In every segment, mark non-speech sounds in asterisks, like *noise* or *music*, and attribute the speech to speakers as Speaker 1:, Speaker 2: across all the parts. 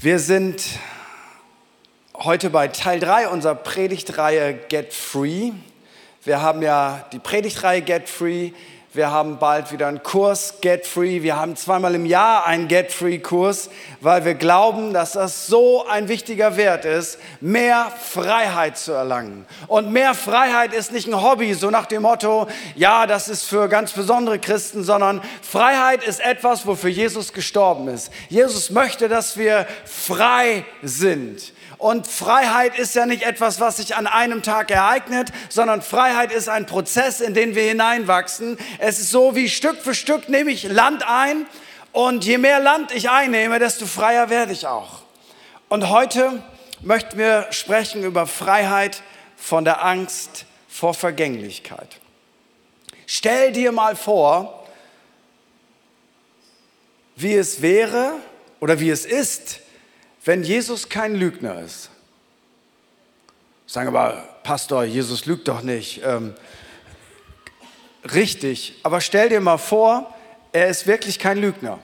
Speaker 1: Wir sind heute bei Teil 3 unserer Predigtreihe Get Free. Wir haben ja die Predigtreihe Get Free. Wir haben bald wieder einen Kurs Get Free. Wir haben zweimal im Jahr einen Get Free Kurs, weil wir glauben, dass das so ein wichtiger Wert ist, mehr Freiheit zu erlangen. Und mehr Freiheit ist nicht ein Hobby, so nach dem Motto, ja, das ist für ganz besondere Christen, sondern Freiheit ist etwas, wofür Jesus gestorben ist. Jesus möchte, dass wir frei sind. Und Freiheit ist ja nicht etwas, was sich an einem Tag ereignet, sondern Freiheit ist ein Prozess, in den wir hineinwachsen. Es ist so wie Stück für Stück nehme ich Land ein und je mehr Land ich einnehme, desto freier werde ich auch. Und heute möchten wir sprechen über Freiheit von der Angst vor Vergänglichkeit. Stell dir mal vor, wie es wäre oder wie es ist, wenn Jesus kein Lügner ist. Sagen aber, Pastor, Jesus lügt doch nicht. Ähm, richtig, aber stell dir mal vor, er ist wirklich kein Lügner.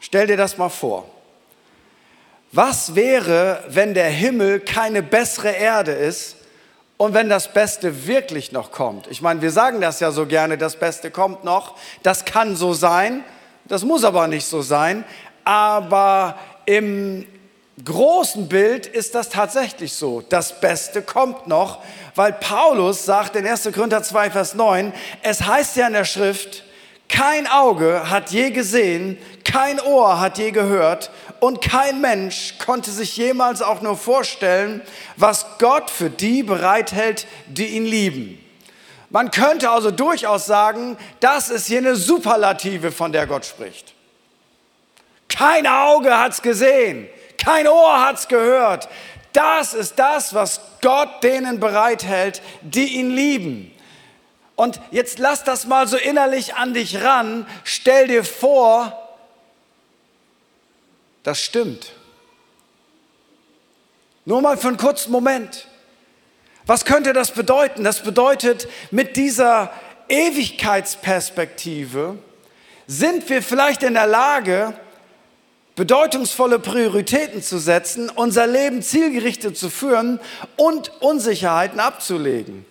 Speaker 1: Stell dir das mal vor. Was wäre, wenn der Himmel keine bessere Erde ist und wenn das Beste wirklich noch kommt? Ich meine, wir sagen das ja so gerne, das Beste kommt noch. Das kann so sein, das muss aber nicht so sein. Aber im großen Bild ist das tatsächlich so. Das Beste kommt noch, weil Paulus sagt in 1. Korinther 2, Vers 9, es heißt ja in der Schrift, kein Auge hat je gesehen, kein Ohr hat je gehört und kein Mensch konnte sich jemals auch nur vorstellen, was Gott für die bereithält, die ihn lieben. Man könnte also durchaus sagen, das ist hier eine Superlative, von der Gott spricht. Kein Auge hat's gesehen, kein Ohr hat's gehört. Das ist das, was Gott denen bereithält, die ihn lieben. Und jetzt lass das mal so innerlich an dich ran. Stell dir vor, das stimmt. Nur mal für einen kurzen Moment. Was könnte das bedeuten? Das bedeutet, mit dieser Ewigkeitsperspektive sind wir vielleicht in der Lage, bedeutungsvolle Prioritäten zu setzen, unser Leben zielgerichtet zu führen und Unsicherheiten abzulegen.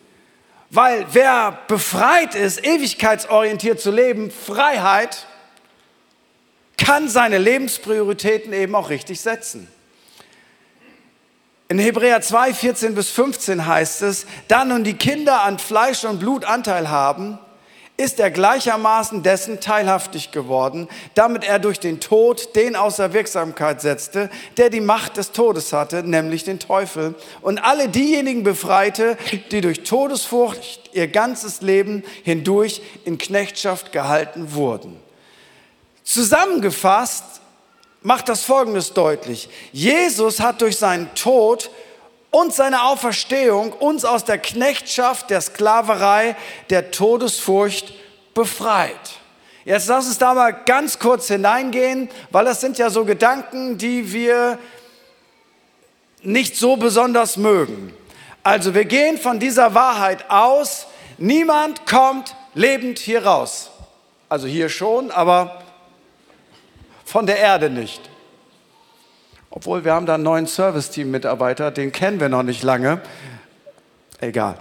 Speaker 1: Weil wer befreit ist, ewigkeitsorientiert zu leben, Freiheit, kann seine Lebensprioritäten eben auch richtig setzen. In Hebräer 2, 14 bis 15 heißt es, da nun die Kinder an Fleisch und Blut Anteil haben, ist er gleichermaßen dessen teilhaftig geworden, damit er durch den Tod den außer Wirksamkeit setzte, der die Macht des Todes hatte, nämlich den Teufel, und alle diejenigen befreite, die durch Todesfurcht ihr ganzes Leben hindurch in Knechtschaft gehalten wurden. Zusammengefasst macht das Folgendes deutlich. Jesus hat durch seinen Tod und seine Auferstehung uns aus der Knechtschaft, der Sklaverei, der Todesfurcht befreit. Jetzt lass uns da mal ganz kurz hineingehen, weil das sind ja so Gedanken, die wir nicht so besonders mögen. Also wir gehen von dieser Wahrheit aus, niemand kommt lebend hier raus. Also hier schon, aber von der Erde nicht. Obwohl wir haben da einen neuen Serviceteam-Mitarbeiter, den kennen wir noch nicht lange. Egal.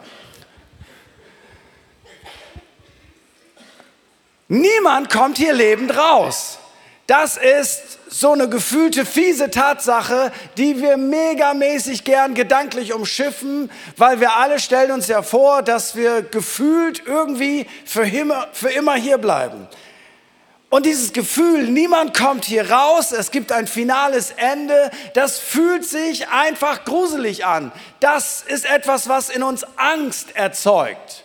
Speaker 1: Niemand kommt hier lebend raus. Das ist so eine gefühlte fiese Tatsache, die wir megamäßig gern gedanklich umschiffen, weil wir alle stellen uns ja vor, dass wir gefühlt irgendwie für immer, für immer hier bleiben. Und dieses Gefühl, niemand kommt hier raus, es gibt ein finales Ende, das fühlt sich einfach gruselig an. Das ist etwas, was in uns Angst erzeugt.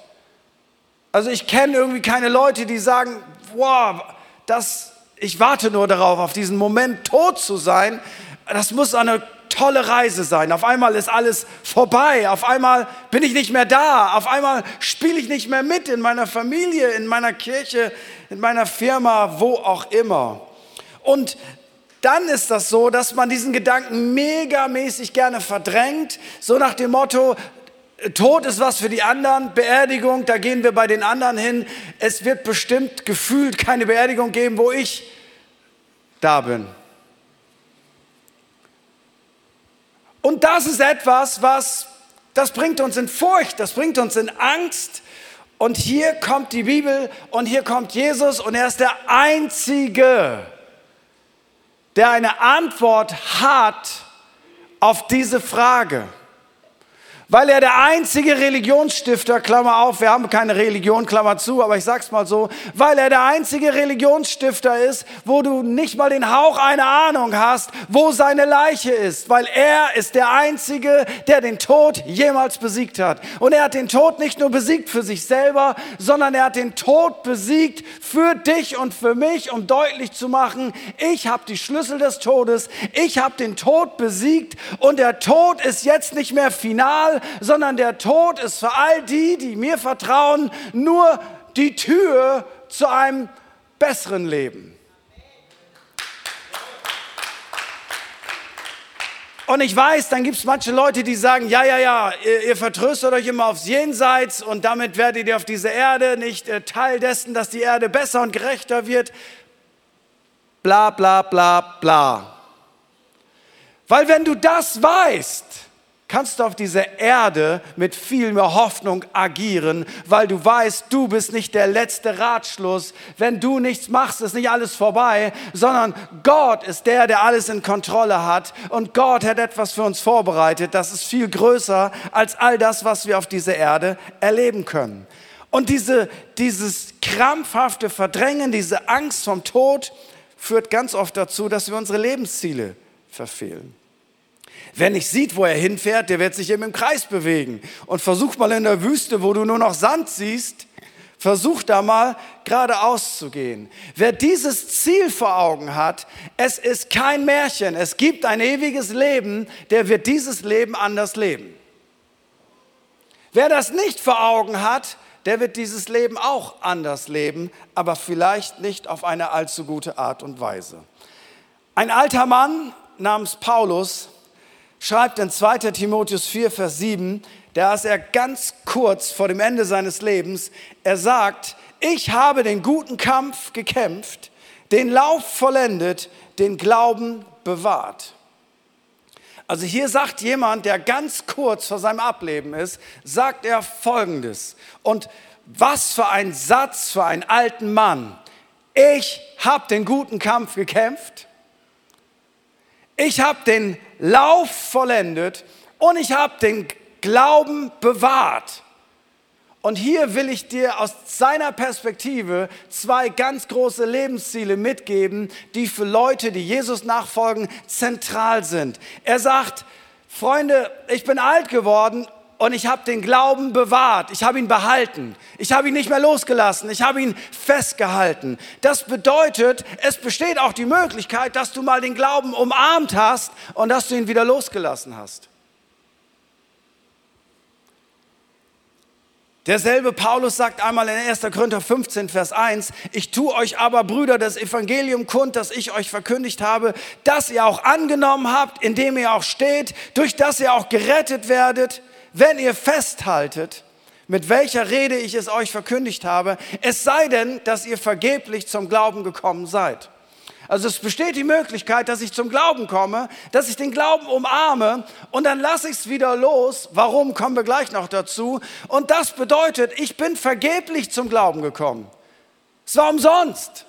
Speaker 1: Also ich kenne irgendwie keine Leute, die sagen, wow, das, ich warte nur darauf, auf diesen Moment tot zu sein. Das muss eine tolle Reise sein. Auf einmal ist alles vorbei. Auf einmal bin ich nicht mehr da. Auf einmal spiele ich nicht mehr mit in meiner Familie, in meiner Kirche, in meiner Firma, wo auch immer. Und dann ist das so, dass man diesen Gedanken megamäßig gerne verdrängt, so nach dem Motto, Tod ist was für die anderen, Beerdigung, da gehen wir bei den anderen hin. Es wird bestimmt gefühlt keine Beerdigung geben, wo ich da bin. Und das ist etwas, was, das bringt uns in Furcht, das bringt uns in Angst. Und hier kommt die Bibel und hier kommt Jesus und er ist der Einzige, der eine Antwort hat auf diese Frage weil er der einzige Religionsstifter, Klammer auf, wir haben keine Religion, Klammer zu, aber ich sag's mal so, weil er der einzige Religionsstifter ist, wo du nicht mal den Hauch einer Ahnung hast, wo seine Leiche ist, weil er ist der einzige, der den Tod jemals besiegt hat. Und er hat den Tod nicht nur besiegt für sich selber, sondern er hat den Tod besiegt für dich und für mich, um deutlich zu machen, ich habe die Schlüssel des Todes, ich habe den Tod besiegt und der Tod ist jetzt nicht mehr final, sondern der Tod ist für all die, die mir vertrauen, nur die Tür zu einem besseren Leben. Und ich weiß, dann gibt es manche Leute, die sagen, ja, ja, ja, ihr, ihr, vertröstet euch immer aufs Jenseits und damit werdet ihr auf dieser Erde nicht äh, Teil dessen, dass die Erde besser und gerechter wird. Bla, bla, bla, bla. Weil wenn du das weißt, kannst du auf dieser Erde mit viel mehr Hoffnung agieren, weil du weißt, du bist nicht der letzte Ratschluss. Wenn du nichts machst, ist nicht alles vorbei, sondern Gott ist der, der alles in Kontrolle hat und Gott hat etwas für uns vorbereitet. Das ist viel größer als all das, was wir auf dieser Erde erleben können. Und diese, dieses krampfhafte Verdrängen, diese Angst vom Tod führt ganz oft dazu, dass wir unsere Lebensziele verfehlen. Wer nicht sieht, wo er hinfährt, der wird sich eben im Kreis bewegen. Und versuch mal in der Wüste, wo du nur noch Sand siehst, versuch da mal geradeaus zu gehen. Wer dieses Ziel vor Augen hat, es ist kein Märchen, es gibt ein ewiges Leben, der wird dieses Leben anders leben. Wer das nicht vor Augen hat, der wird dieses Leben auch anders leben, aber vielleicht nicht auf eine allzu gute Art und Weise. Ein alter Mann namens Paulus schreibt in 2 Timotheus 4, Vers 7, da ist er ganz kurz vor dem Ende seines Lebens, er sagt, ich habe den guten Kampf gekämpft, den Lauf vollendet, den Glauben bewahrt. Also hier sagt jemand, der ganz kurz vor seinem Ableben ist, sagt er Folgendes. Und was für ein Satz für einen alten Mann. Ich habe den guten Kampf gekämpft. Ich habe den Lauf vollendet und ich habe den Glauben bewahrt. Und hier will ich dir aus seiner Perspektive zwei ganz große Lebensziele mitgeben, die für Leute, die Jesus nachfolgen, zentral sind. Er sagt, Freunde, ich bin alt geworden und ich habe den Glauben bewahrt, ich habe ihn behalten, ich habe ihn nicht mehr losgelassen, ich habe ihn festgehalten. Das bedeutet, es besteht auch die Möglichkeit, dass du mal den Glauben umarmt hast und dass du ihn wieder losgelassen hast. Derselbe Paulus sagt einmal in 1. Korinther 15, Vers 1, ich tue euch aber, Brüder, das Evangelium kund, das ich euch verkündigt habe, das ihr auch angenommen habt, indem ihr auch steht, durch das ihr auch gerettet werdet, wenn ihr festhaltet, mit welcher Rede ich es euch verkündigt habe, es sei denn, dass ihr vergeblich zum Glauben gekommen seid. Also es besteht die Möglichkeit, dass ich zum Glauben komme, dass ich den Glauben umarme und dann lasse ich es wieder los. Warum, kommen wir gleich noch dazu. Und das bedeutet, ich bin vergeblich zum Glauben gekommen. Es war umsonst.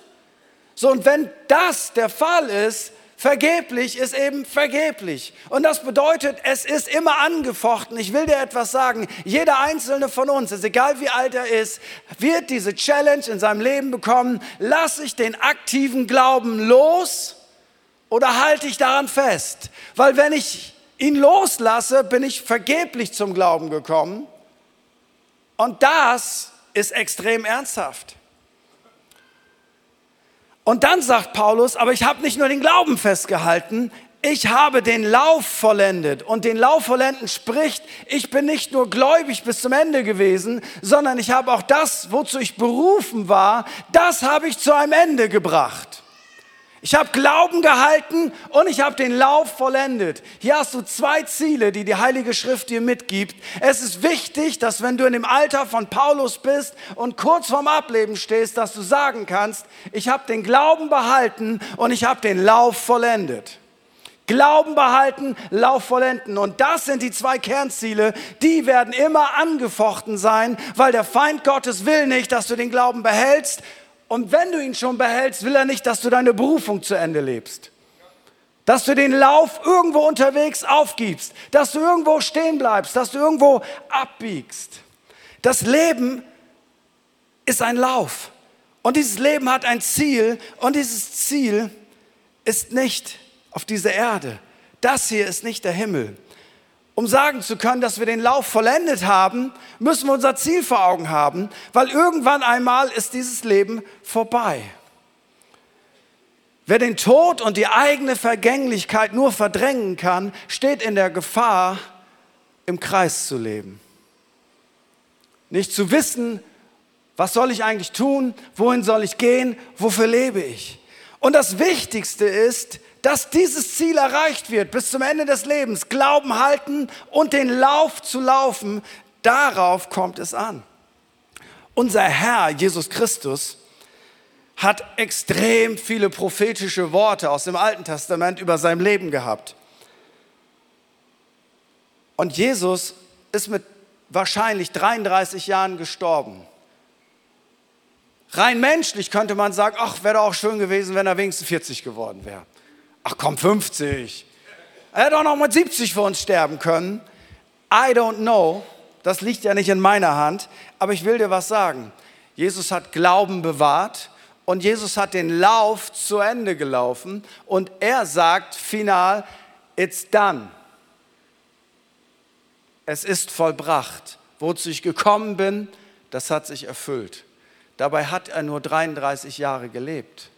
Speaker 1: So, und wenn das der Fall ist, Vergeblich ist eben vergeblich. Und das bedeutet, es ist immer angefochten. Ich will dir etwas sagen. Jeder einzelne von uns, ist egal wie alt er ist, wird diese Challenge in seinem Leben bekommen. Lass ich den aktiven Glauben los oder halte ich daran fest? Weil wenn ich ihn loslasse, bin ich vergeblich zum Glauben gekommen. Und das ist extrem ernsthaft. Und dann sagt Paulus, aber ich habe nicht nur den Glauben festgehalten, ich habe den Lauf vollendet. Und den Lauf vollenden spricht, ich bin nicht nur gläubig bis zum Ende gewesen, sondern ich habe auch das, wozu ich berufen war, das habe ich zu einem Ende gebracht. Ich habe Glauben gehalten und ich habe den Lauf vollendet. Hier hast du zwei Ziele, die die Heilige Schrift dir mitgibt. Es ist wichtig, dass wenn du in dem Alter von Paulus bist und kurz vorm Ableben stehst, dass du sagen kannst, ich habe den Glauben behalten und ich habe den Lauf vollendet. Glauben behalten, Lauf vollenden. Und das sind die zwei Kernziele, die werden immer angefochten sein, weil der Feind Gottes will nicht, dass du den Glauben behältst. Und wenn du ihn schon behältst, will er nicht, dass du deine Berufung zu Ende lebst. Dass du den Lauf irgendwo unterwegs aufgibst, dass du irgendwo stehen bleibst, dass du irgendwo abbiegst. Das Leben ist ein Lauf. Und dieses Leben hat ein Ziel und dieses Ziel ist nicht auf dieser Erde. Das hier ist nicht der Himmel. Um sagen zu können, dass wir den Lauf vollendet haben, müssen wir unser Ziel vor Augen haben, weil irgendwann einmal ist dieses Leben vorbei. Wer den Tod und die eigene Vergänglichkeit nur verdrängen kann, steht in der Gefahr, im Kreis zu leben. Nicht zu wissen, was soll ich eigentlich tun, wohin soll ich gehen, wofür lebe ich. Und das Wichtigste ist, dass dieses Ziel erreicht wird bis zum Ende des Lebens. Glauben halten und den Lauf zu laufen, darauf kommt es an. Unser Herr Jesus Christus hat extrem viele prophetische Worte aus dem Alten Testament über sein Leben gehabt. Und Jesus ist mit wahrscheinlich 33 Jahren gestorben. Rein menschlich könnte man sagen, ach, wäre doch auch schön gewesen, wenn er wenigstens 40 geworden wäre. Ach komm, 50. Er hätte auch noch mit 70 für uns sterben können. I don't know. Das liegt ja nicht in meiner Hand. Aber ich will dir was sagen. Jesus hat Glauben bewahrt und Jesus hat den Lauf zu Ende gelaufen und er sagt final, it's done. Es ist vollbracht. Wozu ich gekommen bin, das hat sich erfüllt. Dabei hat er nur 33 Jahre gelebt.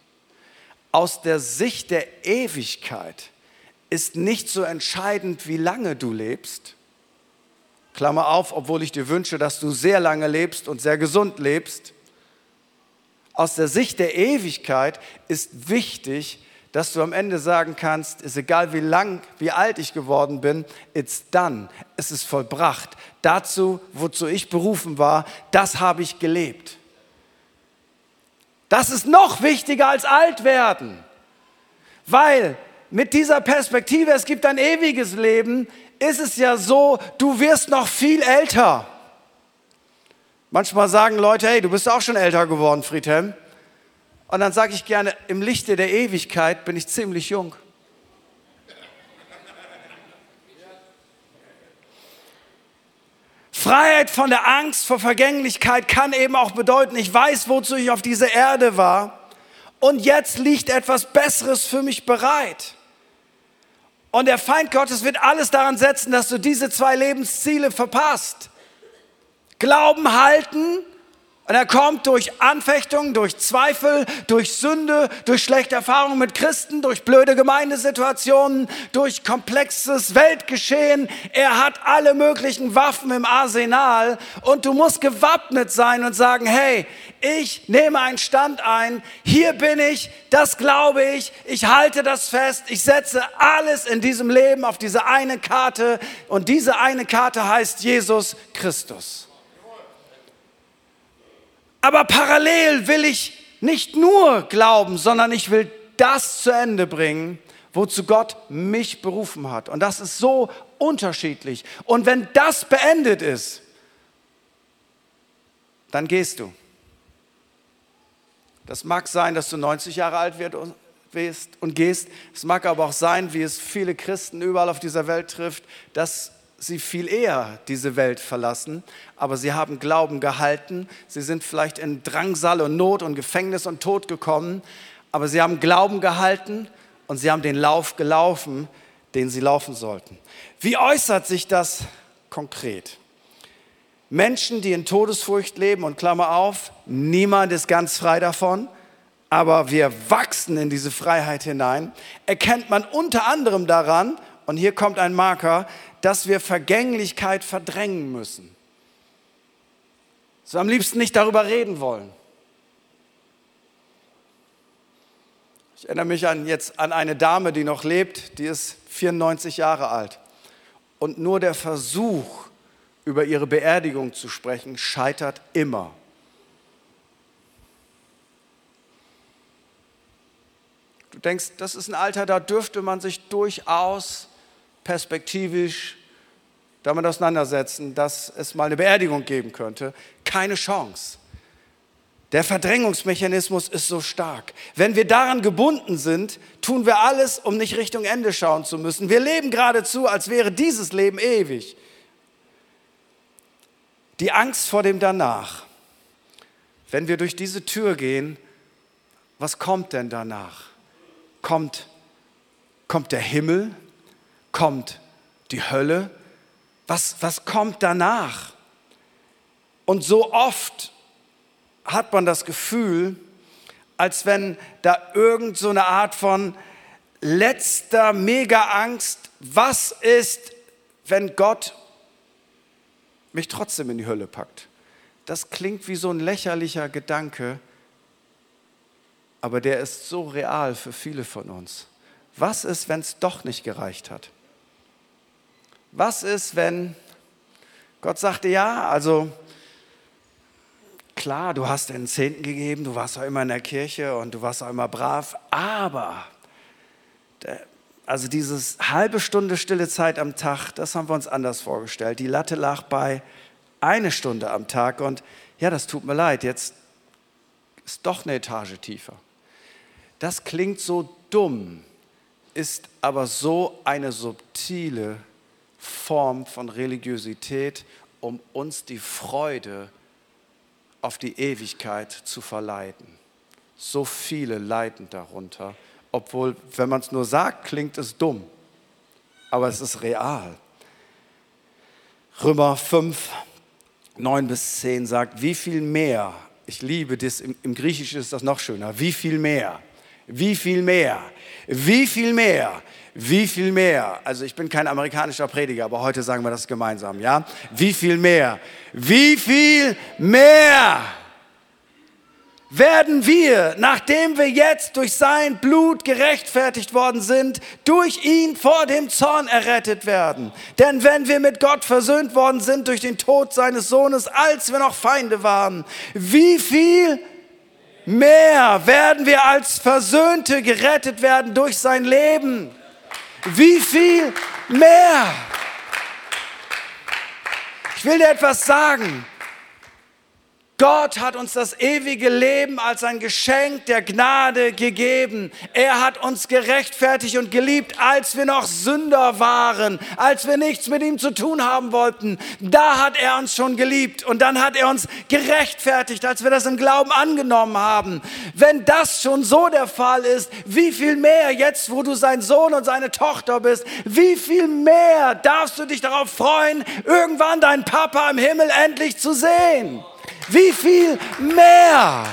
Speaker 1: Aus der Sicht der Ewigkeit ist nicht so entscheidend, wie lange du lebst. Klammer auf, obwohl ich dir wünsche, dass du sehr lange lebst und sehr gesund lebst aus der Sicht der Ewigkeit ist wichtig, dass du am Ende sagen kannst, ist egal wie lang, wie alt ich geworden bin, it's done, es ist vollbracht. Dazu, wozu ich berufen war, das habe ich gelebt. Das ist noch wichtiger als alt werden, weil mit dieser Perspektive, es gibt ein ewiges Leben, ist es ja so, du wirst noch viel älter. Manchmal sagen Leute, hey, du bist auch schon älter geworden, Friedhelm. Und dann sage ich gerne, im Lichte der Ewigkeit bin ich ziemlich jung. Freiheit von der Angst vor Vergänglichkeit kann eben auch bedeuten, ich weiß, wozu ich auf dieser Erde war und jetzt liegt etwas Besseres für mich bereit. Und der Feind Gottes wird alles daran setzen, dass du diese zwei Lebensziele verpasst. Glauben halten und er kommt durch Anfechtungen, durch Zweifel, durch Sünde, durch schlechte Erfahrungen mit Christen, durch blöde Gemeindesituationen, durch komplexes Weltgeschehen. Er hat alle möglichen Waffen im Arsenal. Und du musst gewappnet sein und sagen, hey, ich nehme einen Stand ein, hier bin ich, das glaube ich, ich halte das fest, ich setze alles in diesem Leben auf diese eine Karte. Und diese eine Karte heißt Jesus Christus. Aber parallel will ich nicht nur glauben, sondern ich will das zu Ende bringen, wozu Gott mich berufen hat. Und das ist so unterschiedlich. Und wenn das beendet ist, dann gehst du. Das mag sein, dass du 90 Jahre alt wirst und gehst. Es mag aber auch sein, wie es viele Christen überall auf dieser Welt trifft, dass sie viel eher diese Welt verlassen, aber sie haben Glauben gehalten. Sie sind vielleicht in Drangsal und Not und Gefängnis und Tod gekommen, aber sie haben Glauben gehalten und sie haben den Lauf gelaufen, den sie laufen sollten. Wie äußert sich das konkret? Menschen, die in Todesfurcht leben, und Klammer auf, niemand ist ganz frei davon, aber wir wachsen in diese Freiheit hinein, erkennt man unter anderem daran, und hier kommt ein Marker, dass wir Vergänglichkeit verdrängen müssen. So am liebsten nicht darüber reden wollen. Ich erinnere mich an, jetzt an eine Dame, die noch lebt, die ist 94 Jahre alt. Und nur der Versuch, über ihre Beerdigung zu sprechen, scheitert immer. du denkst, das ist ein Alter, da dürfte man sich durchaus perspektivisch damit auseinandersetzen, dass es mal eine Beerdigung geben könnte. Keine Chance. Der Verdrängungsmechanismus ist so stark. Wenn wir daran gebunden sind, tun wir alles, um nicht Richtung Ende schauen zu müssen. Wir leben geradezu, als wäre dieses Leben ewig. Die Angst vor dem Danach. Wenn wir durch diese Tür gehen, was kommt denn danach? Kommt, kommt der Himmel? Kommt die Hölle? Was, was kommt danach? Und so oft hat man das Gefühl, als wenn da irgend so Art von letzter Mega-Angst, was ist, wenn Gott mich trotzdem in die Hölle packt? Das klingt wie so ein lächerlicher Gedanke, aber der ist so real für viele von uns. Was ist, wenn es doch nicht gereicht hat? Was ist, wenn Gott sagte, ja, also klar, du hast den Zehnten gegeben, du warst auch immer in der Kirche und du warst auch immer brav, aber also dieses halbe Stunde stille Zeit am Tag, das haben wir uns anders vorgestellt. Die Latte lag bei eine Stunde am Tag und ja, das tut mir leid, jetzt ist doch eine Etage tiefer. Das klingt so dumm, ist aber so eine subtile Form von Religiosität, um uns die Freude auf die Ewigkeit zu verleiten. So viele leiden darunter, obwohl, wenn man es nur sagt, klingt es dumm, aber es ist real. Römer 5, 9 bis 10 sagt, wie viel mehr, ich liebe das, im, im Griechischen ist das noch schöner, wie viel mehr wie viel mehr? Wie viel mehr? Wie viel mehr? Also ich bin kein amerikanischer Prediger, aber heute sagen wir das gemeinsam, ja? Wie viel mehr? Wie viel mehr? werden wir, nachdem wir jetzt durch sein Blut gerechtfertigt worden sind, durch ihn vor dem Zorn errettet werden. Denn wenn wir mit Gott versöhnt worden sind durch den Tod seines Sohnes, als wir noch Feinde waren, wie viel mehr werden wir als Versöhnte gerettet werden durch sein Leben. Wie viel mehr? Ich will dir etwas sagen. Gott hat uns das ewige Leben als ein Geschenk der Gnade gegeben. Er hat uns gerechtfertigt und geliebt, als wir noch Sünder waren, als wir nichts mit ihm zu tun haben wollten. Da hat er uns schon geliebt und dann hat er uns gerechtfertigt, als wir das im Glauben angenommen haben. Wenn das schon so der Fall ist, wie viel mehr jetzt, wo du sein Sohn und seine Tochter bist, wie viel mehr darfst du dich darauf freuen, irgendwann deinen Papa im Himmel endlich zu sehen? Wie viel mehr?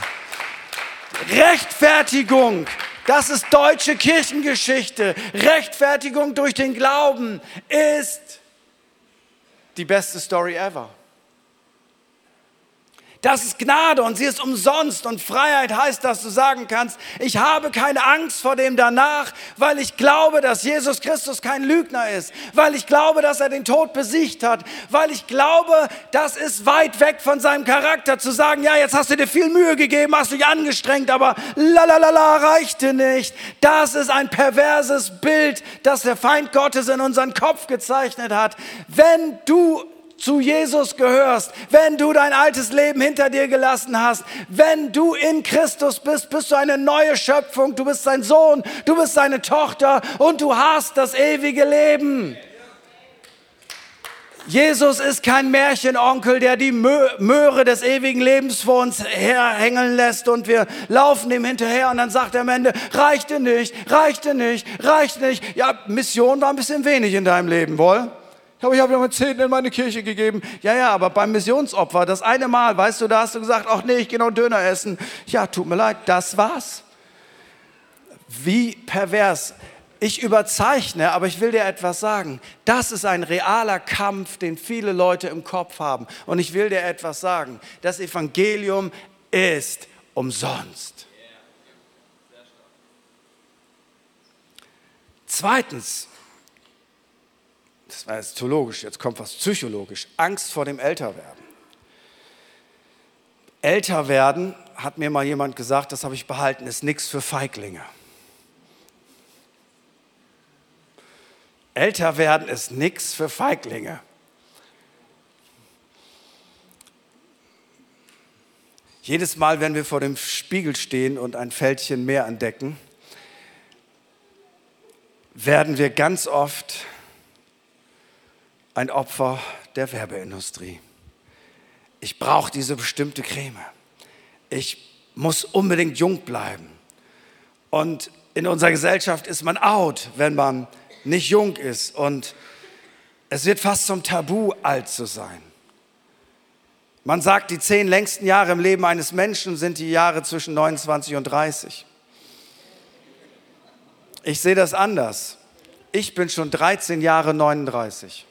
Speaker 1: Rechtfertigung. Das ist deutsche Kirchengeschichte. Rechtfertigung durch den Glauben ist die beste Story ever. Das ist Gnade und sie ist umsonst. Und Freiheit heißt, dass du sagen kannst, ich habe keine Angst vor dem danach, weil ich glaube, dass Jesus Christus kein Lügner ist, weil ich glaube, dass er den Tod besiegt hat, weil ich glaube, das ist weit weg von seinem Charakter zu sagen, ja, jetzt hast du dir viel Mühe gegeben, hast dich angestrengt, aber lalalala reichte nicht. Das ist ein perverses Bild, das der Feind Gottes in unseren Kopf gezeichnet hat. Wenn du zu Jesus gehörst, wenn du dein altes Leben hinter dir gelassen hast, wenn du in Christus bist, bist du eine neue Schöpfung, du bist sein Sohn, du bist seine Tochter und du hast das ewige Leben. Jesus ist kein Märchenonkel, der die Möhre des ewigen Lebens vor uns herhängen lässt und wir laufen ihm hinterher und dann sagt er am Ende, reichte nicht, reichte nicht, reichte nicht. Ja, Mission war ein bisschen wenig in deinem Leben, wohl? Aber ich habe ja mal Zehnten in meine Kirche gegeben. Ja, ja, aber beim Missionsopfer, das eine Mal, weißt du, da hast du gesagt, ach nee, ich gehe noch Döner essen. Ja, tut mir leid, das war's. Wie pervers. Ich überzeichne, aber ich will dir etwas sagen. Das ist ein realer Kampf, den viele Leute im Kopf haben. Und ich will dir etwas sagen. Das Evangelium ist umsonst. Zweitens, das war jetzt theologisch, jetzt kommt was psychologisch. Angst vor dem Älterwerden. Älter werden, hat mir mal jemand gesagt, das habe ich behalten, ist nichts für Feiglinge. Älter werden ist nichts für Feiglinge. Jedes Mal, wenn wir vor dem Spiegel stehen und ein Fältchen mehr entdecken, werden wir ganz oft ein Opfer der Werbeindustrie. Ich brauche diese bestimmte Creme. Ich muss unbedingt jung bleiben. Und in unserer Gesellschaft ist man out, wenn man nicht jung ist. Und es wird fast zum Tabu, alt zu sein. Man sagt, die zehn längsten Jahre im Leben eines Menschen sind die Jahre zwischen 29 und 30. Ich sehe das anders. Ich bin schon 13 Jahre 39.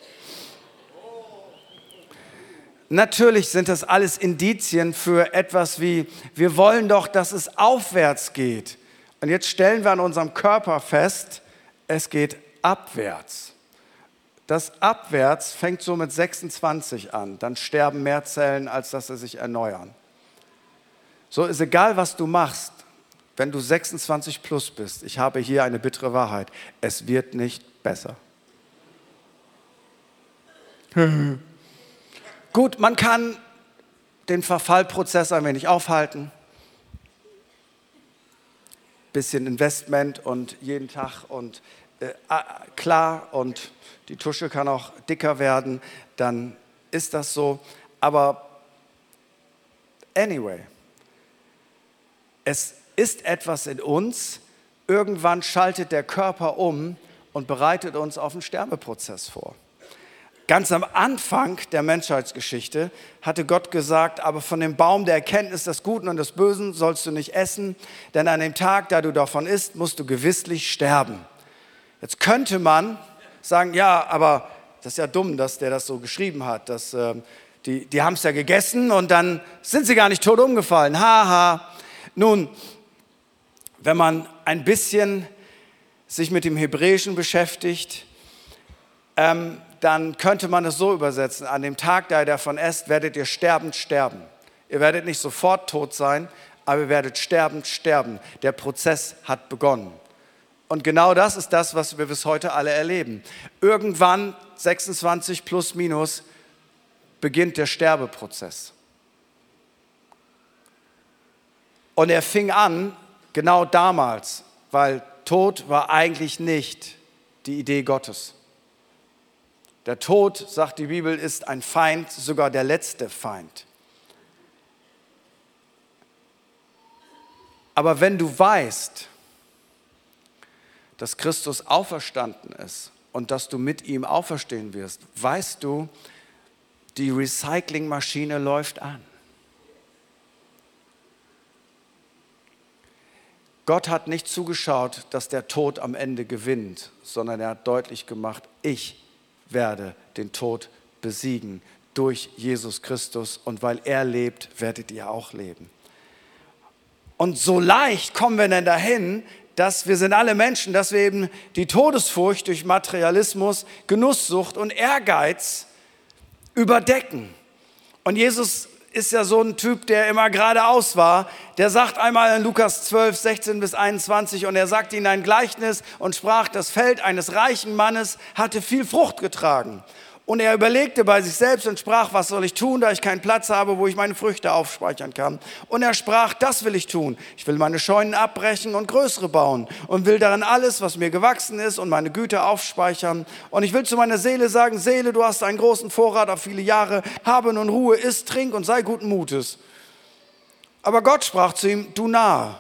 Speaker 1: Natürlich sind das alles Indizien für etwas wie, wir wollen doch, dass es aufwärts geht. Und jetzt stellen wir an unserem Körper fest, es geht abwärts. Das Abwärts fängt so mit 26 an. Dann sterben mehr Zellen, als dass sie sich erneuern. So ist egal, was du machst, wenn du 26 plus bist. Ich habe hier eine bittere Wahrheit. Es wird nicht besser. *laughs* Gut, man kann den Verfallprozess ein wenig aufhalten. Bisschen Investment und jeden Tag und äh, klar und die Tusche kann auch dicker werden, dann ist das so. Aber anyway, es ist etwas in uns, irgendwann schaltet der Körper um und bereitet uns auf einen Sterbeprozess vor. Ganz am Anfang der Menschheitsgeschichte hatte Gott gesagt, aber von dem Baum der Erkenntnis des Guten und des Bösen sollst du nicht essen, denn an dem Tag, da du davon isst, musst du gewisslich sterben. Jetzt könnte man sagen, ja, aber das ist ja dumm, dass der das so geschrieben hat. Dass, äh, die die haben es ja gegessen und dann sind sie gar nicht tot umgefallen. Haha. Nun, wenn man ein bisschen sich mit dem Hebräischen beschäftigt, ähm, dann könnte man es so übersetzen. An dem Tag, da ihr davon esst, werdet ihr sterbend sterben. Ihr werdet nicht sofort tot sein, aber ihr werdet sterbend sterben. Der Prozess hat begonnen. Und genau das ist das, was wir bis heute alle erleben. Irgendwann, 26 plus minus, beginnt der Sterbeprozess. Und er fing an, genau damals, weil Tod war eigentlich nicht die Idee Gottes. Der Tod, sagt die Bibel, ist ein Feind, sogar der letzte Feind. Aber wenn du weißt, dass Christus auferstanden ist und dass du mit ihm auferstehen wirst, weißt du, die Recyclingmaschine läuft an. Gott hat nicht zugeschaut, dass der Tod am Ende gewinnt, sondern er hat deutlich gemacht, ich werde den Tod besiegen durch Jesus Christus und weil er lebt, werdet ihr auch leben. Und so leicht kommen wir denn dahin, dass wir sind alle Menschen, dass wir eben die Todesfurcht durch Materialismus, Genusssucht und Ehrgeiz überdecken. Und Jesus ist ja so ein Typ, der immer geradeaus war. Der sagt einmal in Lukas 12, 16 bis 21 und er sagt ihnen ein Gleichnis und sprach, das Feld eines reichen Mannes hatte viel Frucht getragen. Und er überlegte bei sich selbst und sprach, was soll ich tun, da ich keinen Platz habe, wo ich meine Früchte aufspeichern kann. Und er sprach, das will ich tun. Ich will meine Scheunen abbrechen und größere bauen und will darin alles, was mir gewachsen ist und meine Güter aufspeichern. Und ich will zu meiner Seele sagen, Seele, du hast einen großen Vorrat auf viele Jahre, habe nun Ruhe, iss, trink und sei guten Mutes. Aber Gott sprach zu ihm, du nahe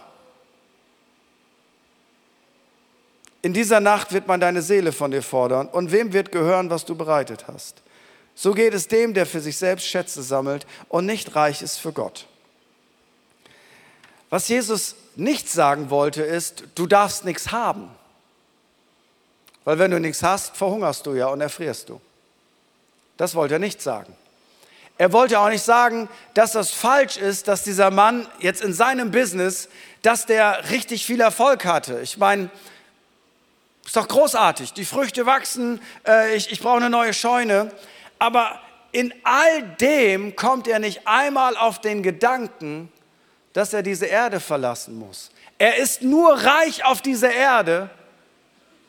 Speaker 1: In dieser Nacht wird man deine Seele von dir fordern. Und wem wird gehören, was du bereitet hast? So geht es dem, der für sich selbst Schätze sammelt und nicht reich ist für Gott. Was Jesus nicht sagen wollte, ist, du darfst nichts haben. Weil wenn du nichts hast, verhungerst du ja und erfrierst du. Das wollte er nicht sagen. Er wollte auch nicht sagen, dass das falsch ist, dass dieser Mann jetzt in seinem Business, dass der richtig viel Erfolg hatte. Ich meine, ist doch großartig. Die Früchte wachsen, äh, ich, ich brauche eine neue Scheune. Aber in all dem kommt er nicht einmal auf den Gedanken, dass er diese Erde verlassen muss. Er ist nur reich auf dieser Erde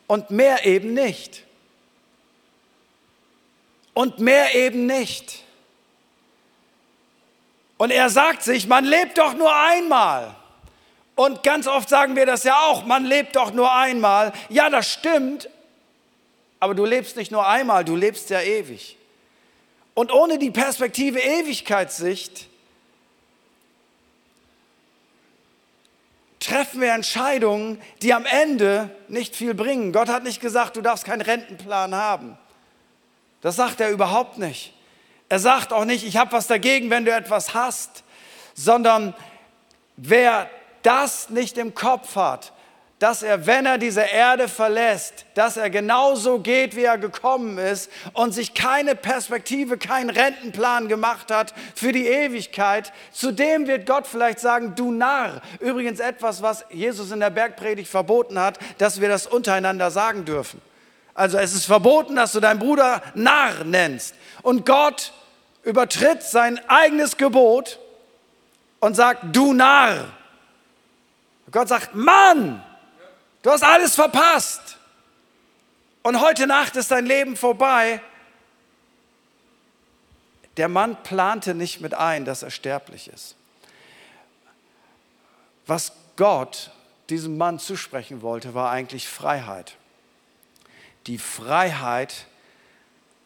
Speaker 1: und mehr eben nicht. und mehr eben nicht. Und er sagt sich, man lebt doch nur einmal. Und ganz oft sagen wir das ja auch, man lebt doch nur einmal. Ja, das stimmt, aber du lebst nicht nur einmal, du lebst ja ewig. Und ohne die Perspektive Ewigkeitssicht treffen wir Entscheidungen, die am Ende nicht viel bringen. Gott hat nicht gesagt, du darfst keinen Rentenplan haben. Das sagt er überhaupt nicht. Er sagt auch nicht, ich habe was dagegen, wenn du etwas hast, sondern wer das nicht im Kopf hat, dass er, wenn er diese Erde verlässt, dass er genauso geht, wie er gekommen ist und sich keine Perspektive, keinen Rentenplan gemacht hat für die Ewigkeit, zu dem wird Gott vielleicht sagen, du Narr. Übrigens etwas, was Jesus in der Bergpredigt verboten hat, dass wir das untereinander sagen dürfen. Also es ist verboten, dass du deinen Bruder Narr nennst. Und Gott übertritt sein eigenes Gebot und sagt, du Narr. Gott sagt, Mann, Du hast alles verpasst. Und heute Nacht ist dein Leben vorbei. Der Mann plante nicht mit ein, dass er sterblich ist. Was Gott diesem Mann zusprechen wollte, war eigentlich Freiheit. Die Freiheit,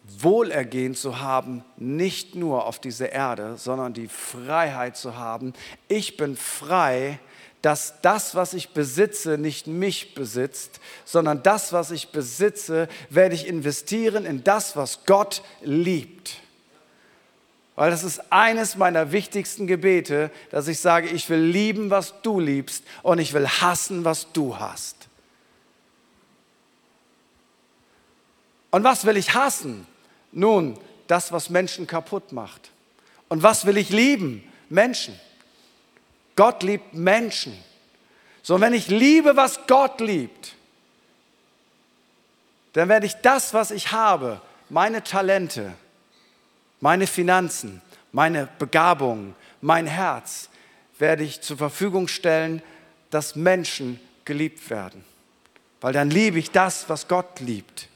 Speaker 1: Wohlergehen zu haben, nicht nur auf dieser Erde, sondern die Freiheit zu haben, ich bin frei, dass das, was ich besitze, nicht mich besitzt, sondern das, was ich besitze, werde ich investieren in das, was Gott liebt. Weil das ist eines meiner wichtigsten Gebete, dass ich sage, ich will lieben, was du liebst und ich will hassen, was du hast. Und was will ich hassen? Nun, das, was Menschen kaputt macht. Und was will ich lieben? Menschen. Gott liebt Menschen. So, wenn ich liebe, was Gott liebt, dann werde ich das, was ich habe, meine Talente, meine Finanzen, meine Begabungen, mein Herz, werde ich zur Verfügung stellen, dass Menschen geliebt werden. Weil dann liebe ich das, was Gott liebt.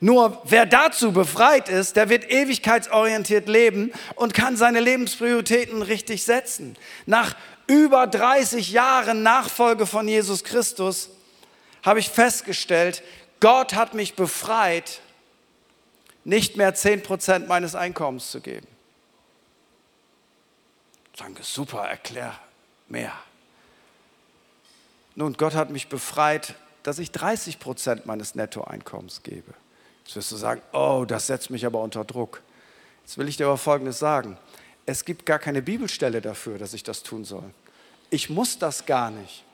Speaker 1: Nur wer dazu befreit ist, der wird ewigkeitsorientiert leben und kann seine Lebensprioritäten richtig setzen. Nach über 30 Jahren Nachfolge von Jesus Christus habe ich festgestellt, Gott hat mich befreit, nicht mehr 10% meines Einkommens zu geben. Danke, super, erklär mehr. Nun, Gott hat mich befreit, dass ich 30% meines Nettoeinkommens gebe. Jetzt wirst du sagen, oh, das setzt mich aber unter Druck. Jetzt will ich dir aber Folgendes sagen. Es gibt gar keine Bibelstelle dafür, dass ich das tun soll. Ich muss das gar nicht.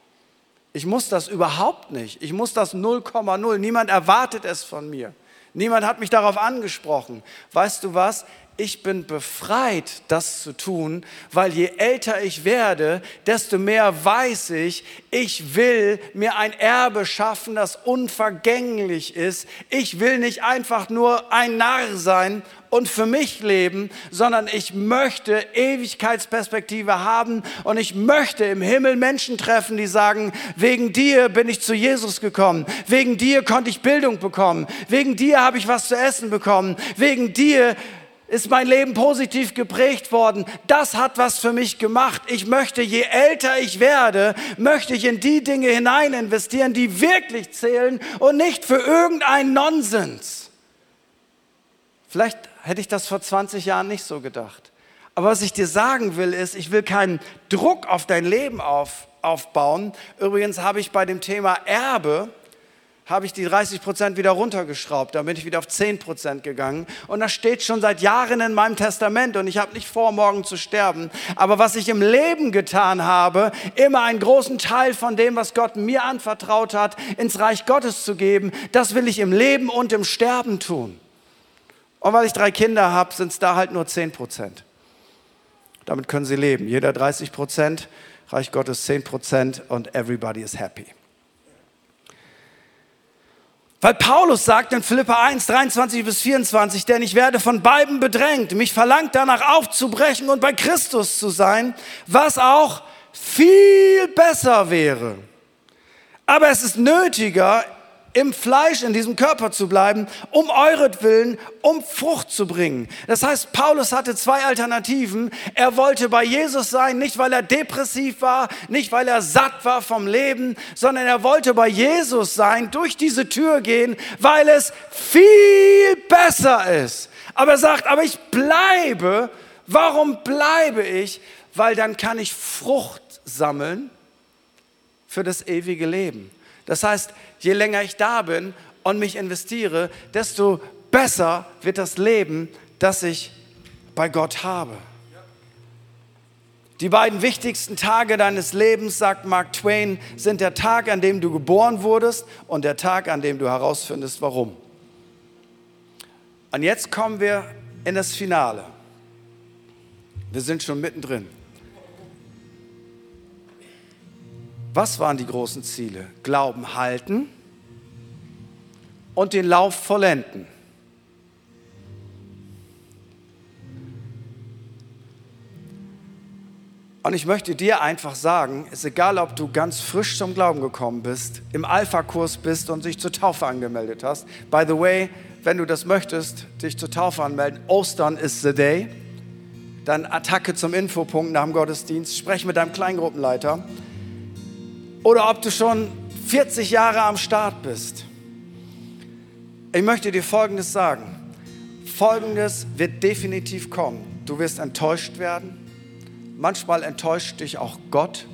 Speaker 1: Ich muss das überhaupt nicht. Ich muss das 0,0. Niemand erwartet es von mir. Niemand hat mich darauf angesprochen. Weißt du was? Ich bin befreit, das zu tun, weil je älter ich werde, desto mehr weiß ich, ich will mir ein Erbe schaffen, das unvergänglich ist. Ich will nicht einfach nur ein Narr sein und für mich leben, sondern ich möchte Ewigkeitsperspektive haben und ich möchte im Himmel Menschen treffen, die sagen, wegen dir bin ich zu Jesus gekommen, wegen dir konnte ich Bildung bekommen, wegen dir habe ich was zu essen bekommen, wegen dir ist mein Leben positiv geprägt worden. Das hat was für mich gemacht. Ich möchte, je älter ich werde, möchte ich in die Dinge hinein investieren, die wirklich zählen und nicht für irgendeinen Nonsens. Vielleicht hätte ich das vor 20 Jahren nicht so gedacht. Aber was ich dir sagen will, ist, ich will keinen Druck auf dein Leben auf, aufbauen. Übrigens habe ich bei dem Thema Erbe habe ich die 30 Prozent wieder runtergeschraubt. Da bin ich wieder auf 10 Prozent gegangen. Und das steht schon seit Jahren in meinem Testament. Und ich habe nicht vor, morgen zu sterben. Aber was ich im Leben getan habe, immer einen großen Teil von dem, was Gott mir anvertraut hat, ins Reich Gottes zu geben, das will ich im Leben und im Sterben tun. Und weil ich drei Kinder habe, sind es da halt nur 10 Prozent. Damit können sie leben. Jeder 30 Prozent, Reich Gottes 10 Prozent und everybody is happy. Weil Paulus sagt in Philippa 1, 23 bis 24, denn ich werde von beiden bedrängt, mich verlangt danach aufzubrechen und bei Christus zu sein, was auch viel besser wäre. Aber es ist nötiger, im Fleisch, in diesem Körper zu bleiben, um euretwillen, um Frucht zu bringen. Das heißt, Paulus hatte zwei Alternativen. Er wollte bei Jesus sein, nicht weil er depressiv war, nicht weil er satt war vom Leben, sondern er wollte bei Jesus sein, durch diese Tür gehen, weil es viel besser ist. Aber er sagt, aber ich bleibe. Warum bleibe ich? Weil dann kann ich Frucht sammeln für das ewige Leben. Das heißt, je länger ich da bin und mich investiere, desto besser wird das Leben, das ich bei Gott habe. Die beiden wichtigsten Tage deines Lebens, sagt Mark Twain, sind der Tag, an dem du geboren wurdest und der Tag, an dem du herausfindest, warum. Und jetzt kommen wir in das Finale. Wir sind schon mittendrin. Was waren die großen Ziele? Glauben halten und den Lauf vollenden. Und ich möchte dir einfach sagen, es ist egal, ob du ganz frisch zum Glauben gekommen bist, im Alpha-Kurs bist und dich zur Taufe angemeldet hast. By the way, wenn du das möchtest, dich zur Taufe anmelden, Ostern ist the day. Dann Attacke zum Infopunkt nach dem Gottesdienst, sprech mit deinem Kleingruppenleiter oder ob du schon 40 Jahre am Start bist. Ich möchte dir Folgendes sagen. Folgendes wird definitiv kommen. Du wirst enttäuscht werden. Manchmal enttäuscht dich auch Gott.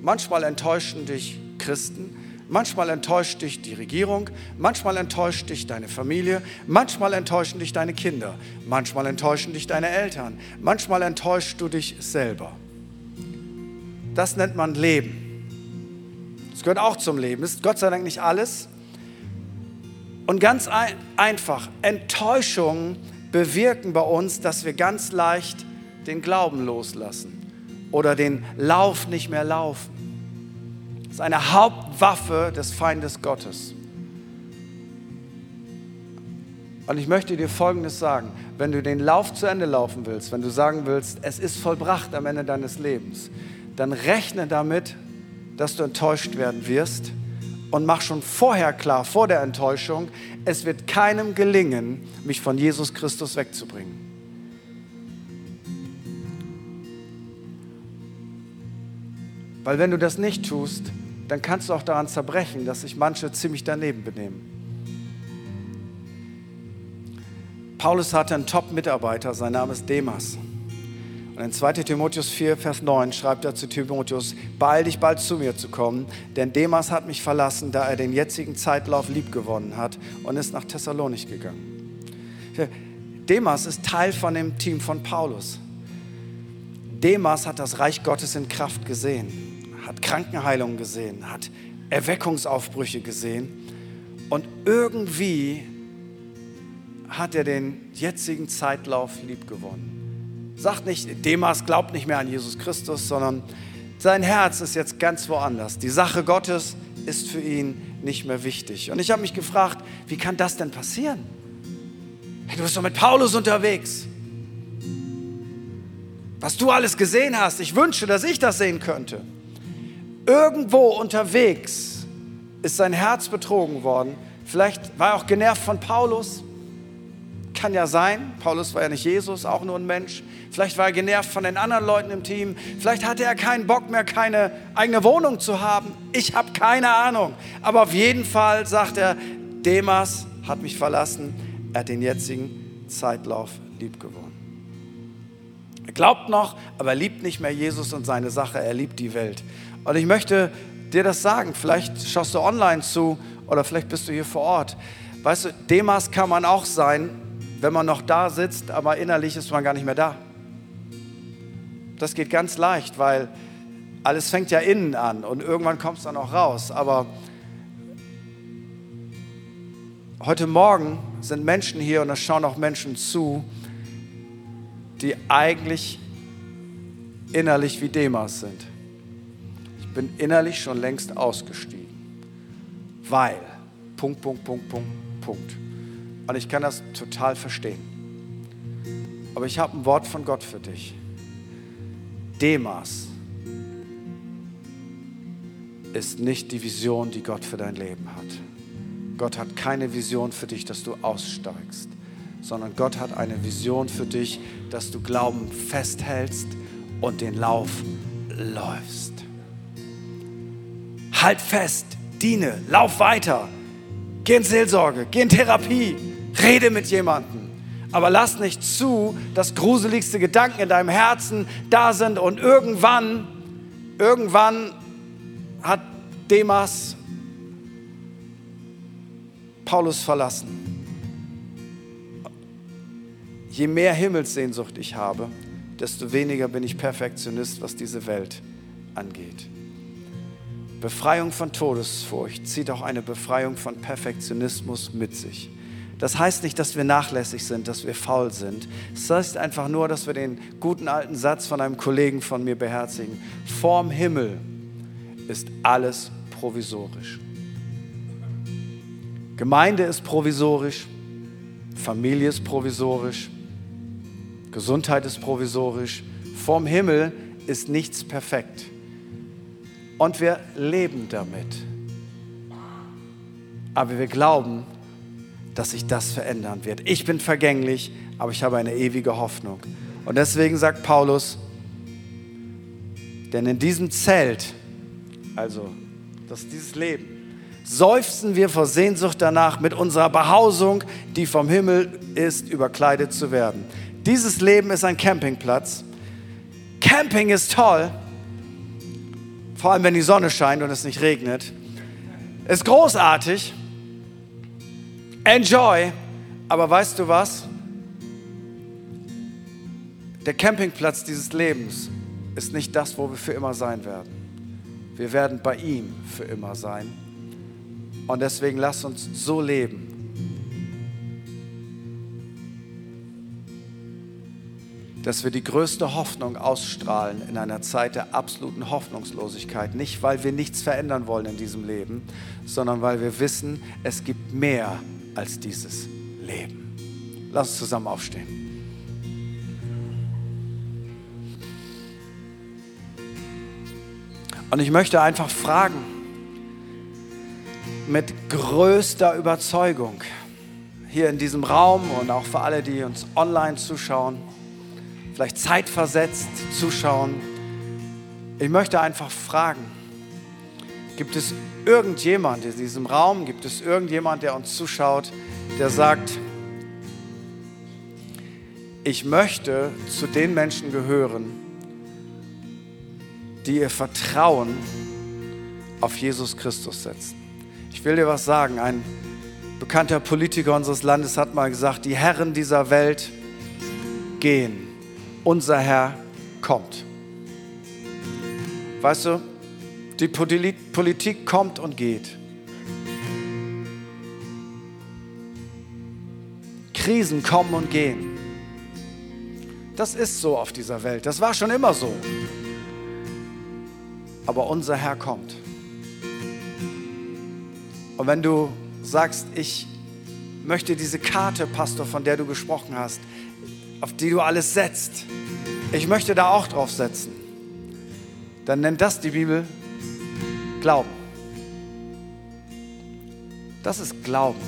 Speaker 1: Manchmal enttäuschen dich Christen. Manchmal enttäuscht dich die Regierung. Manchmal enttäuscht dich deine Familie. Manchmal enttäuschen dich deine Kinder. Manchmal enttäuschen dich deine Eltern. Manchmal enttäuschst du dich selber. Das nennt man Leben. Das gehört auch zum Leben. Ist Gott sei Dank nicht alles. Und ganz ein, einfach, Enttäuschungen bewirken bei uns, dass wir ganz leicht den Glauben loslassen oder den Lauf nicht mehr laufen. Das ist eine Hauptwaffe des Feindes Gottes. Und ich möchte dir Folgendes sagen. Wenn du den Lauf zu Ende laufen willst, wenn du sagen willst, es ist vollbracht am Ende deines Lebens, dann rechne damit, dass du enttäuscht werden wirst. Und mach schon vorher klar, vor der Enttäuschung, es wird keinem gelingen, mich von Jesus Christus wegzubringen. Weil wenn du das nicht tust, dann kannst du auch daran zerbrechen, dass sich manche ziemlich daneben benehmen. Paulus hatte einen Top-Mitarbeiter, sein Name ist Demas. Und in 2 Timotheus 4, Vers 9 schreibt er zu Timotheus, beeil dich bald zu mir zu kommen, denn Demas hat mich verlassen, da er den jetzigen Zeitlauf liebgewonnen hat und ist nach Thessalonich gegangen. Demas ist Teil von dem Team von Paulus. Demas hat das Reich Gottes in Kraft gesehen, hat Krankenheilung gesehen, hat Erweckungsaufbrüche gesehen und irgendwie hat er den jetzigen Zeitlauf liebgewonnen sagt nicht, Demas glaubt nicht mehr an Jesus Christus, sondern sein Herz ist jetzt ganz woanders. Die Sache Gottes ist für ihn nicht mehr wichtig. Und ich habe mich gefragt, wie kann das denn passieren? Hey, du bist doch mit Paulus unterwegs. Was du alles gesehen hast, ich wünsche, dass ich das sehen könnte. Irgendwo unterwegs ist sein Herz betrogen worden. Vielleicht war er auch genervt von Paulus. Kann ja sein. Paulus war ja nicht Jesus, auch nur ein Mensch. Vielleicht war er genervt von den anderen Leuten im Team. Vielleicht hatte er keinen Bock mehr, keine eigene Wohnung zu haben. Ich habe keine Ahnung. Aber auf jeden Fall sagt er, Demas hat mich verlassen. Er hat den jetzigen Zeitlauf lieb gewonnen. Er glaubt noch, aber er liebt nicht mehr Jesus und seine Sache. Er liebt die Welt. Und ich möchte dir das sagen. Vielleicht schaust du online zu oder vielleicht bist du hier vor Ort. Weißt du, Demas kann man auch sein, wenn man noch da sitzt, aber innerlich ist man gar nicht mehr da. Das geht ganz leicht, weil alles fängt ja innen an und irgendwann kommt es dann auch raus. Aber heute Morgen sind Menschen hier und es schauen auch Menschen zu, die eigentlich innerlich wie Demas sind. Ich bin innerlich schon längst ausgestiegen, weil, Punkt, Punkt, Punkt, Punkt, Punkt. Und ich kann das total verstehen. Aber ich habe ein Wort von Gott für dich. Demas ist nicht die Vision, die Gott für dein Leben hat. Gott hat keine Vision für dich, dass du aussteigst, sondern Gott hat eine Vision für dich, dass du Glauben festhältst und den Lauf läufst. Halt fest, diene, lauf weiter, geh in Seelsorge, geh in Therapie, rede mit jemandem. Aber lass nicht zu, dass gruseligste Gedanken in deinem Herzen da sind und irgendwann, irgendwann hat Demas Paulus verlassen. Je mehr Himmelssehnsucht ich habe, desto weniger bin ich Perfektionist, was diese Welt angeht. Befreiung von Todesfurcht zieht auch eine Befreiung von Perfektionismus mit sich. Das heißt nicht, dass wir nachlässig sind, dass wir faul sind. Es das heißt einfach nur, dass wir den guten alten Satz von einem Kollegen von mir beherzigen. Vorm Himmel ist alles provisorisch. Gemeinde ist provisorisch, Familie ist provisorisch, Gesundheit ist provisorisch. Vorm Himmel ist nichts perfekt. Und wir leben damit. Aber wir glauben, dass sich das verändern wird. Ich bin vergänglich, aber ich habe eine ewige Hoffnung. Und deswegen sagt Paulus, denn in diesem Zelt, also das ist dieses Leben, seufzen wir vor Sehnsucht danach, mit unserer Behausung, die vom Himmel ist, überkleidet zu werden. Dieses Leben ist ein Campingplatz. Camping ist toll, vor allem wenn die Sonne scheint und es nicht regnet. Ist großartig. Enjoy. Aber weißt du was? Der Campingplatz dieses Lebens ist nicht das, wo wir für immer sein werden. Wir werden bei ihm für immer sein. Und deswegen lass uns so leben, dass wir die größte Hoffnung ausstrahlen in einer Zeit der absoluten Hoffnungslosigkeit. Nicht, weil wir nichts verändern wollen in diesem Leben, sondern weil wir wissen, es gibt mehr als dieses Leben. Lass uns zusammen aufstehen. Und ich möchte einfach fragen, mit größter Überzeugung, hier in diesem Raum und auch für alle, die uns online zuschauen, vielleicht zeitversetzt zuschauen. Ich möchte einfach fragen, gibt es irgendjemand in diesem Raum, gibt es irgendjemand, der uns zuschaut, der sagt, ich möchte zu den Menschen gehören, die ihr Vertrauen auf Jesus Christus setzen. Ich will dir was sagen. Ein bekannter Politiker unseres Landes hat mal gesagt, die Herren dieser Welt gehen unser Herr kommt. Weißt du, die Politik kommt und geht. Krisen kommen und gehen. Das ist so auf dieser Welt. Das war schon immer so. Aber unser Herr kommt. Und wenn du sagst, ich möchte diese Karte, Pastor, von der du gesprochen hast, auf die du alles setzt. Ich möchte da auch drauf setzen. Dann nennt das die Bibel Glauben. Das ist Glauben.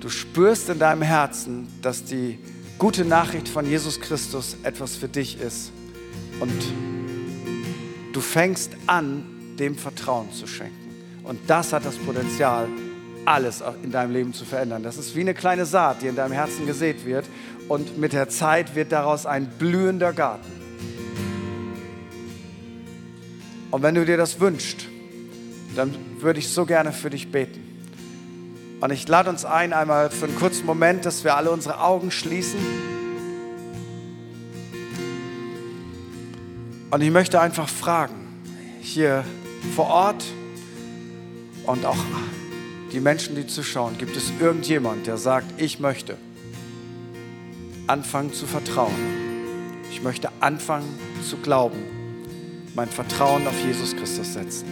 Speaker 1: Du spürst in deinem Herzen, dass die gute Nachricht von Jesus Christus etwas für dich ist. Und du fängst an, dem Vertrauen zu schenken. Und das hat das Potenzial, alles in deinem Leben zu verändern. Das ist wie eine kleine Saat, die in deinem Herzen gesät wird und mit der Zeit wird daraus ein blühender Garten. Und wenn du dir das wünschst, dann würde ich so gerne für dich beten. Und ich lade uns ein, einmal für einen kurzen Moment, dass wir alle unsere Augen schließen. Und ich möchte einfach fragen, hier vor Ort und auch die Menschen, die zuschauen, gibt es irgendjemand, der sagt, ich möchte anfangen zu vertrauen. Ich möchte anfangen zu glauben, mein Vertrauen auf Jesus Christus setzen.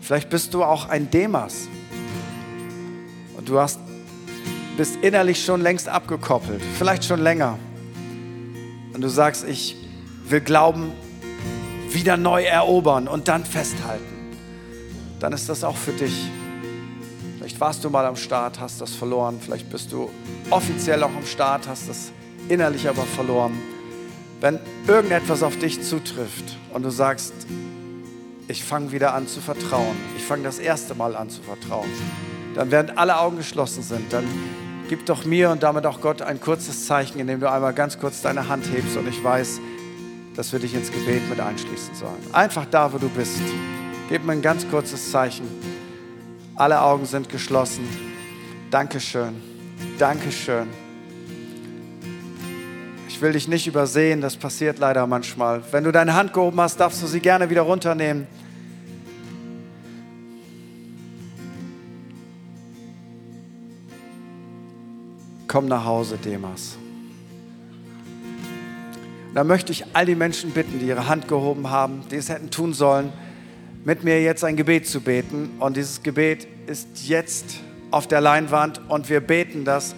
Speaker 1: Vielleicht bist du auch ein Demas und du hast, bist innerlich schon längst abgekoppelt, vielleicht schon länger. Und du sagst, ich will Glauben wieder neu erobern und dann festhalten. Dann ist das auch für dich. Vielleicht warst du mal am Start, hast das verloren. Vielleicht bist du offiziell auch am Start, hast das innerlich aber verloren. Wenn irgendetwas auf dich zutrifft und du sagst, ich fange wieder an zu vertrauen, ich fange das erste Mal an zu vertrauen, dann während alle Augen geschlossen sind, dann gib doch mir und damit auch Gott ein kurzes Zeichen, indem du einmal ganz kurz deine Hand hebst und ich weiß, dass wir dich ins Gebet mit einschließen sollen. Einfach da, wo du bist. Gib mir ein ganz kurzes Zeichen. Alle Augen sind geschlossen. Dankeschön. Dankeschön. Will dich nicht übersehen, das passiert leider manchmal. Wenn du deine Hand gehoben hast, darfst du sie gerne wieder runternehmen. Komm nach Hause, Demas. da möchte ich all die Menschen bitten, die ihre Hand gehoben haben, die es hätten tun sollen, mit mir jetzt ein Gebet zu beten. Und dieses Gebet ist jetzt auf der Leinwand und wir beten das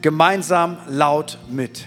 Speaker 1: gemeinsam laut mit.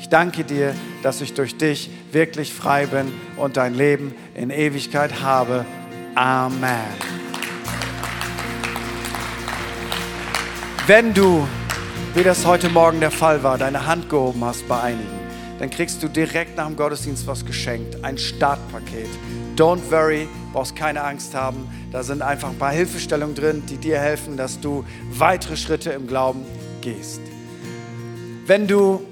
Speaker 1: Ich danke dir, dass ich durch dich wirklich frei bin und dein Leben in Ewigkeit habe. Amen. Wenn du, wie das heute Morgen der Fall war, deine Hand gehoben hast bei einigen, dann kriegst du direkt nach dem Gottesdienst was geschenkt, ein Startpaket. Don't worry, brauchst keine Angst haben. Da sind einfach ein paar Hilfestellungen drin, die dir helfen, dass du weitere Schritte im Glauben gehst. Wenn du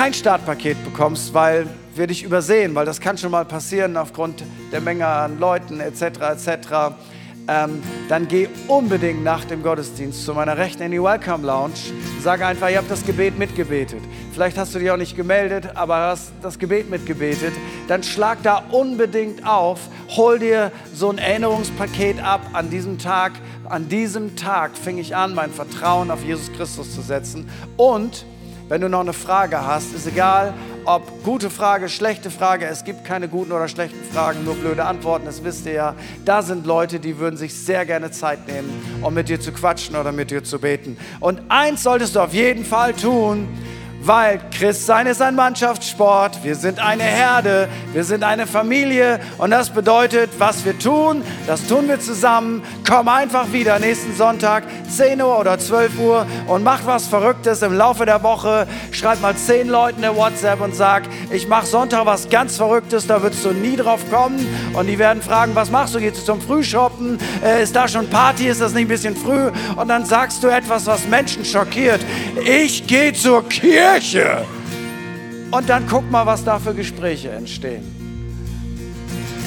Speaker 1: kein Startpaket bekommst, weil wir dich übersehen, weil das kann schon mal passieren aufgrund der Menge an Leuten etc. etc ähm, dann geh unbedingt nach dem Gottesdienst zu meiner Rechten in die Welcome Lounge. Sag einfach, ihr habt das Gebet mitgebetet. Vielleicht hast du dich auch nicht gemeldet, aber hast das Gebet mitgebetet. Dann schlag da unbedingt auf, hol dir so ein Erinnerungspaket ab an diesem Tag. An diesem Tag fing ich an, mein Vertrauen auf Jesus Christus zu setzen. Und wenn du noch eine Frage hast, ist egal, ob gute Frage, schlechte Frage, es gibt keine guten oder schlechten Fragen, nur blöde Antworten, das wisst ihr ja. Da sind Leute, die würden sich sehr gerne Zeit nehmen, um mit dir zu quatschen oder mit dir zu beten. Und eins solltest du auf jeden Fall tun, weil Christsein ist ein Mannschaftssport. Wir sind eine Herde, wir sind eine Familie und das bedeutet, was wir tun, das tun wir zusammen. Komm einfach wieder nächsten Sonntag, 10 Uhr oder 12 Uhr und mach was Verrücktes im Laufe der Woche. Schreib mal 10 Leuten eine WhatsApp und sag, ich mache Sonntag was ganz Verrücktes, da würdest du nie drauf kommen und die werden fragen, was machst du? Gehst du zum Frühshoppen? Äh, ist da schon Party? Ist das nicht ein bisschen früh? Und dann sagst du etwas, was Menschen schockiert. Ich gehe zur Kirche. Kirche. Und dann guck mal, was da für Gespräche entstehen.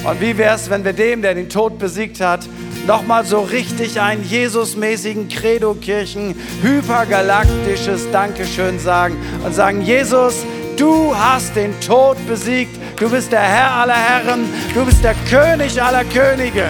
Speaker 1: Und wie wäre es, wenn wir dem, der den Tod besiegt hat, nochmal so richtig einen Jesusmäßigen Credo-Kirchen, hypergalaktisches Dankeschön sagen und sagen, Jesus, du hast den Tod besiegt, du bist der Herr aller Herren, du bist der König aller Könige.